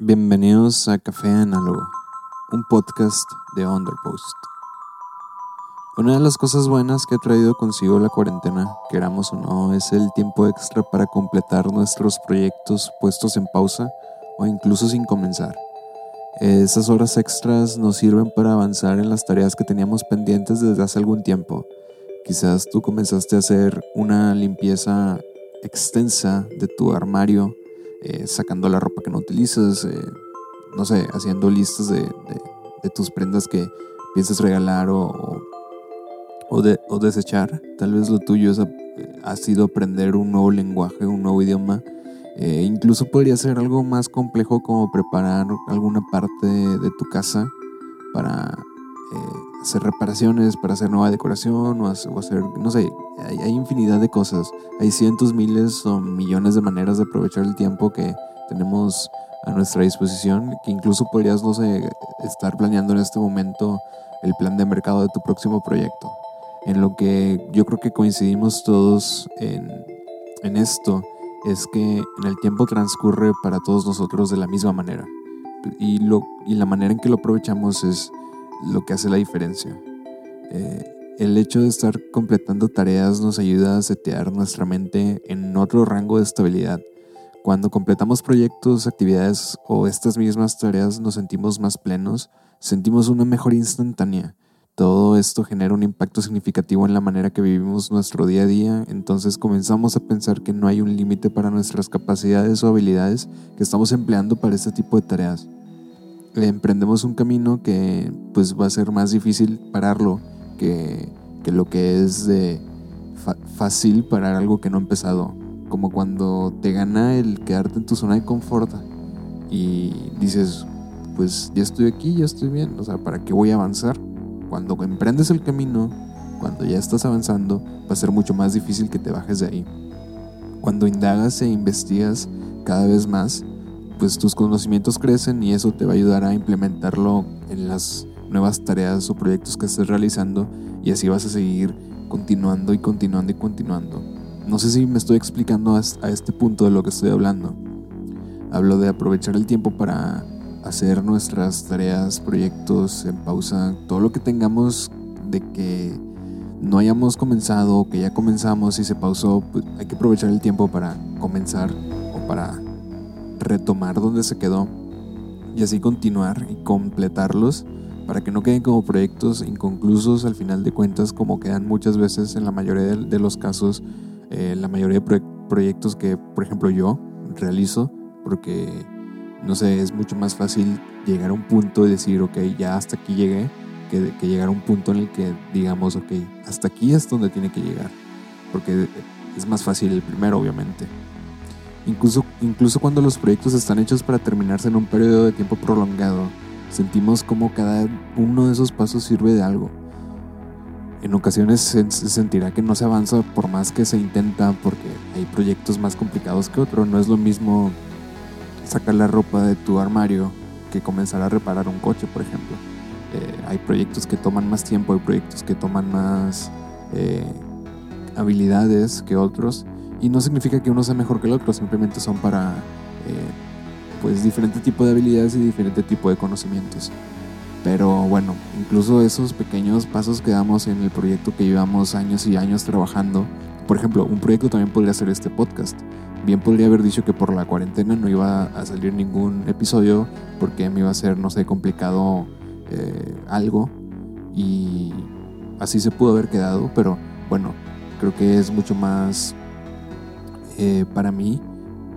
Bienvenidos a Café Análogo, un podcast de Underpost. Una de las cosas buenas que ha traído consigo la cuarentena, queramos o no, es el tiempo extra para completar nuestros proyectos puestos en pausa o incluso sin comenzar. Esas horas extras nos sirven para avanzar en las tareas que teníamos pendientes desde hace algún tiempo. Quizás tú comenzaste a hacer una limpieza extensa de tu armario eh, sacando la ropa que no utilizas, eh, no sé, haciendo listas de, tus prendas que piensas regalar o, o, de, o, desechar. Tal vez lo tuyo es, eh, ha sido aprender un nuevo lenguaje, un nuevo idioma. incluso podría ser algo más complejo como preparar alguna parte de tu casa para hacer reparaciones, para hacer nueva decoración o, hacer, no sé, hay, infinidad de cosas. Hay cientos, miles o millones de maneras de aprovechar el tiempo que tenemos a nuestra disposición, que incluso podrías, no sé, estar planeando en este momento el plan de mercado de tu próximo proyecto. En lo que yo creo que coincidimos todos en, en esto es que en el tiempo transcurre para todos nosotros de la misma manera. Y, lo, y la manera en que lo aprovechamos es lo que hace la diferencia. Eh, el hecho de estar completando tareas nos ayuda a setear nuestra mente en otro rango de estabilidad. Cuando completamos proyectos, actividades o estas mismas tareas nos sentimos más plenos, sentimos una mejor instantánea. Todo esto genera un impacto significativo en la manera que vivimos nuestro día a día, entonces comenzamos a pensar que no hay un límite para nuestras capacidades o habilidades que estamos empleando para este tipo de tareas emprendemos un camino que pues va a ser más difícil pararlo que, lo que es de fácil parar algo que no ha empezado. Como cuando te gana el quedarte en tu zona de confort y dices, pues ya estoy aquí, ya estoy bien, o sea, ¿para qué voy a avanzar? Cuando emprendes el camino, cuando ya estás avanzando, va a ser mucho más difícil que te bajes de ahí. Cuando indagas e investigas cada vez más, pues tus conocimientos crecen y eso te va a ayudar a implementarlo en las nuevas tareas o proyectos que estés realizando y así vas a seguir continuando y continuando y continuando. No sé si me estoy explicando a este punto de lo que estoy hablando. Hablo de aprovechar el tiempo para hacer nuestras tareas, proyectos en pausa, todo lo que tengamos de que no hayamos comenzado que ya comenzamos y se pausó, pues hay que aprovechar el tiempo para comenzar o para retomar donde se quedó y así continuar y completarlos para que no queden como proyectos inconclusos al final de cuentas como quedan muchas veces en la mayoría de los casos, eh, la mayoría de proyectos que por ejemplo yo realizo porque no sé, es mucho más fácil llegar a un punto y decir, ok, ya hasta aquí llegué, que, que llegar a un punto en el que digamos, ok, hasta aquí es donde tiene que llegar, porque es más fácil el primero, obviamente. Incluso, incluso cuando los proyectos están hechos para terminarse en un periodo de tiempo prolongado, sentimos como cada uno de esos pasos sirve de algo. En ocasiones se sentirá que no se avanza por más que se intenta porque hay proyectos más complicados que otros. No es lo mismo sacar la ropa de tu armario que comenzar a reparar un coche, por ejemplo. Eh, hay proyectos que toman más tiempo, hay proyectos que toman más eh, habilidades que otros y no significa que uno sea mejor que el otro, simplemente son para eh, pues diferente tipo de habilidades y diferente tipo de conocimientos. Pero bueno, incluso esos pequeños pasos que damos en el proyecto que llevamos años y años trabajando, por ejemplo, un proyecto también podría ser este podcast. Bien podría haber dicho que por la cuarentena no iba a salir ningún episodio porque me iba a ser, no sé, complicado eh, algo y así se pudo haber quedado, pero bueno, creo que es mucho más eh, para mí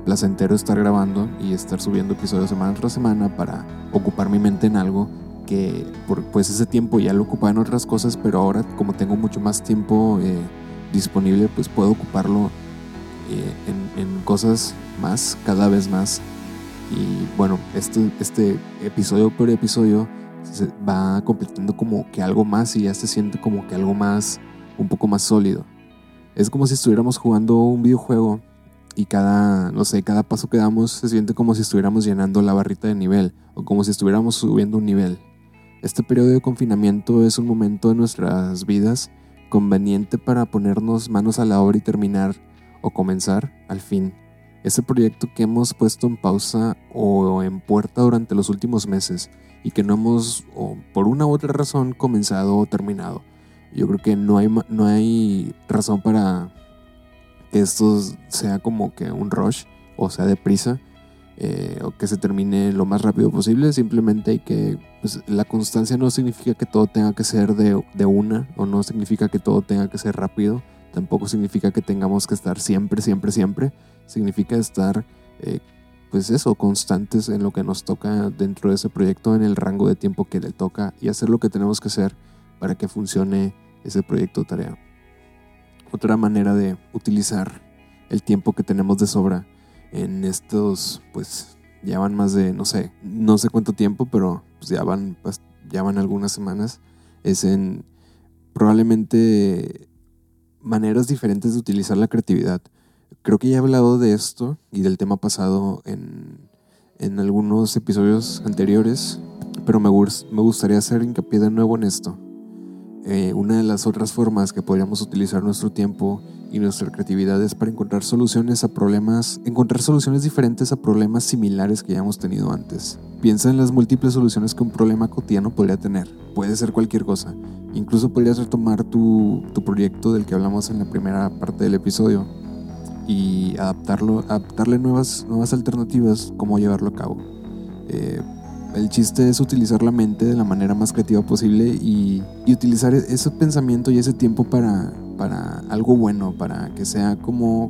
placentero estar grabando y estar subiendo episodios semana tras semana para ocupar mi mente en algo que por, pues ese tiempo ya lo ocupaba en otras cosas, pero ahora como tengo mucho más tiempo eh, disponible, pues puedo ocuparlo eh, en, en, cosas más, cada vez más. Y bueno, este, este episodio por episodio se va completando como que algo más y ya se siente como que algo más, un poco más sólido. Es como si estuviéramos jugando un videojuego y cada, no sé, cada paso que damos se siente como si estuviéramos llenando la barrita de nivel o como si estuviéramos subiendo un nivel. Este periodo de confinamiento es un momento de nuestras vidas conveniente para ponernos manos a la obra y terminar o comenzar al fin ese proyecto que hemos puesto en pausa o en puerta durante los últimos meses y que no hemos, o por una u otra razón, comenzado o terminado. Yo creo que no hay, no hay razón para que esto sea como que un rush o sea deprisa eh, o que se termine lo más rápido posible. Simplemente hay que, pues, la constancia no significa que todo tenga que ser de, de una o no significa que todo tenga que ser rápido. Tampoco significa que tengamos que estar siempre, siempre, siempre. Significa estar eh, pues eso, constantes en lo que nos toca dentro de ese proyecto, en el rango de tiempo que le toca y hacer lo que tenemos que hacer para que funcione ese proyecto tarea. Otra manera de utilizar el tiempo que tenemos de sobra en estos, pues ya van más de, no sé, no sé cuánto tiempo, pero pues ya van, ya van algunas semanas, es en probablemente maneras diferentes de utilizar la creatividad. Creo que ya he hablado de esto y del tema pasado en, en algunos episodios anteriores, pero me, me, gustaría hacer hincapié de nuevo en esto. Eh, una de las otras formas que podríamos utilizar nuestro tiempo y nuestra creatividad es para encontrar soluciones a problemas, encontrar soluciones diferentes a problemas similares que ya hemos tenido antes. Piensa en las múltiples soluciones que un problema cotidiano podría tener. Puede ser cualquier cosa. Incluso podrías retomar tu, tu proyecto del que hablamos en la primera parte del episodio y adaptarlo, adaptarle nuevas, nuevas alternativas, cómo llevarlo a cabo. Eh, el chiste es utilizar la mente de la manera más creativa posible y, utilizar e-, ese pensamiento y ese tiempo para, para algo bueno, para que sea como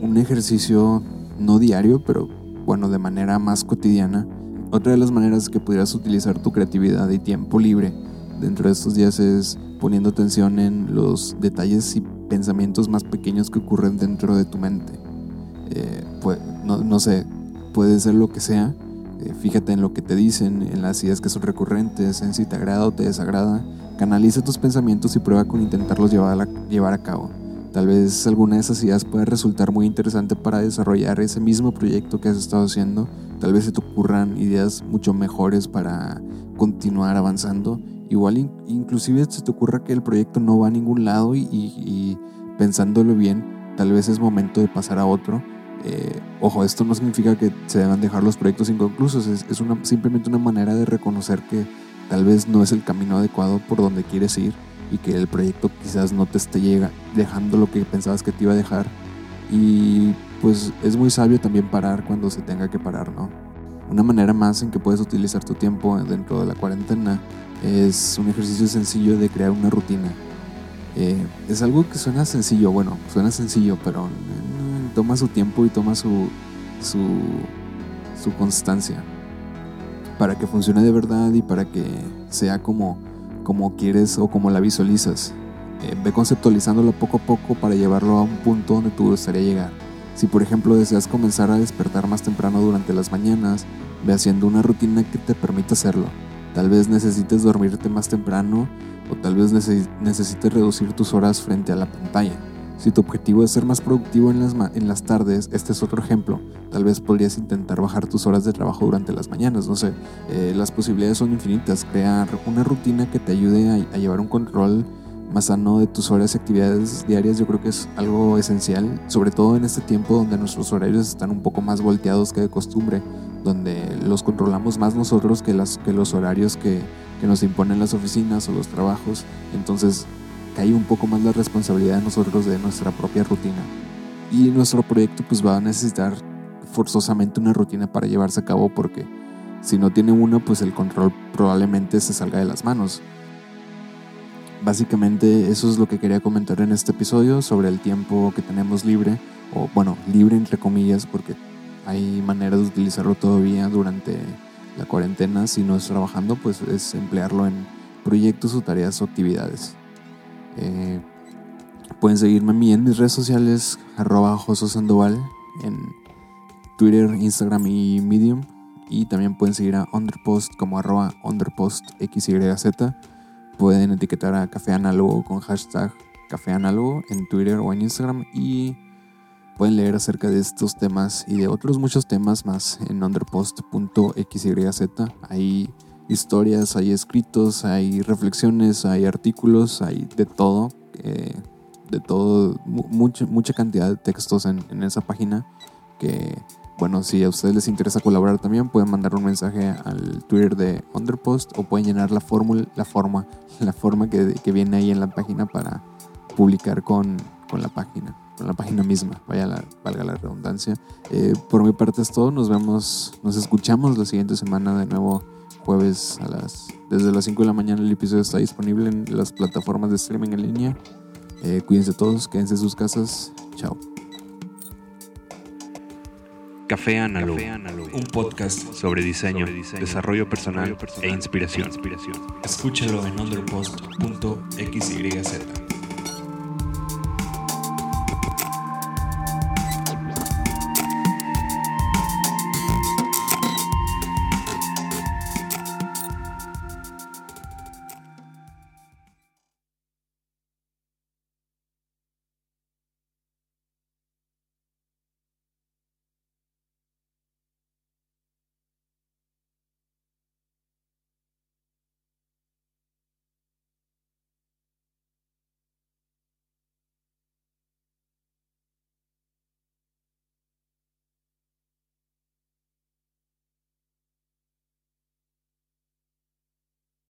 un ejercicio no diario, pero bueno, de manera más cotidiana. Otra de las maneras que pudieras utilizar tu creatividad y tiempo libre dentro de estos días es poniendo atención en los detalles y pensamientos más pequeños que ocurren dentro de tu mente. Pues, no, sé, puede ser lo que sea. Eh, fíjate en lo que te dicen, en las ideas que son recurrentes, en si te agrada o te desagrada. Canaliza tus pensamientos y prueba con intentarlos llevar a, llevar a cabo. Tal vez alguna de esas ideas pueda resultar muy interesante para desarrollar ese mismo proyecto que has estado haciendo. Tal vez se te ocurran ideas mucho mejores para continuar avanzando igual inclusive se te ocurra que el proyecto no va a ningún lado y, pensándolo bien, tal vez es momento de pasar a otro. Eh, ojo, esto no significa que se deban dejar los proyectos inconclusos, es, simplemente una manera de reconocer que tal vez no es el camino adecuado por donde quieres ir y que el proyecto quizás no te esté llega, dejando lo que pensabas que te iba a dejar. Y pues es muy sabio también parar cuando se tenga que parar, ¿no? Una manera más en que puedes utilizar tu tiempo dentro de la cuarentena es un ejercicio sencillo de crear una rutina. Eh, es algo que suena sencillo, bueno, suena sencillo, pero toma su tiempo y toma su, su, constancia para que funcione de verdad y para que sea como, como quieres o como la visualizas. Eh, ve conceptualizándolo poco a poco para llevarlo a un punto donde tú gustaría llegar. Si por ejemplo deseas comenzar a despertar más temprano durante las mañanas, ve haciendo una rutina que te permita hacerlo. Tal vez necesites dormirte más temprano o tal vez necesites reducir tus horas frente a la pantalla. Si tu objetivo es ser más productivo en las, en las tardes, este es otro ejemplo. Tal vez podrías intentar bajar tus horas de trabajo durante las mañanas, no sé. Eh, las posibilidades son infinitas. Crear una rutina que te ayude a, a llevar un control más sano de tus horas y actividades diarias yo creo que es algo esencial, sobre todo en este tiempo donde nuestros horarios están un poco más volteados que de costumbre donde los controlamos más nosotros que, las, que los horarios que, que nos imponen las oficinas o los trabajos. Entonces cae un poco más la responsabilidad de nosotros de nuestra propia rutina. Y nuestro proyecto pues va a necesitar forzosamente una rutina para llevarse a cabo porque si no tiene una pues el control probablemente se salga de las manos. Básicamente eso es lo que quería comentar en este episodio sobre el tiempo que tenemos libre, o bueno, libre entre comillas porque hay maneras de utilizarlo todavía durante la cuarentena. Si no es trabajando, pues es emplearlo en proyectos o tareas o actividades. Eh, pueden seguirme a mí en mis redes sociales, arroba Sandoval, en Twitter, Instagram y Medium. Y también pueden seguir a Underpost como arroba UnderpostXYZ. Pueden etiquetar a Café Análogo con hashtag Café Análogo en Twitter o en Instagram. Y Pueden leer acerca de estos temas y de otros muchos temas más en underpost.xyz. Hay historias, hay escritos, hay reflexiones, hay artículos, hay de todo. Eh, de todo, mucha, mucha cantidad de textos en, esa página que bueno, si a ustedes les interesa colaborar también, pueden mandar un mensaje al Twitter de Underpost o pueden llenar la fórmula, la forma, la forma que, viene ahí en la página para publicar con, la página, con la página misma, vaya la, valga la redundancia. Eh, por mi parte es todo, nos vemos, nos escuchamos la siguiente semana de nuevo jueves a las desde las 5 de la mañana el episodio está disponible en las plataformas de streaming en línea. Eh, cuídense todos, quédense en sus casas. Chao. Café Análogo, un podcast sobre diseño, desarrollo personal, e inspiración. Escúchalo en underpost.xyz.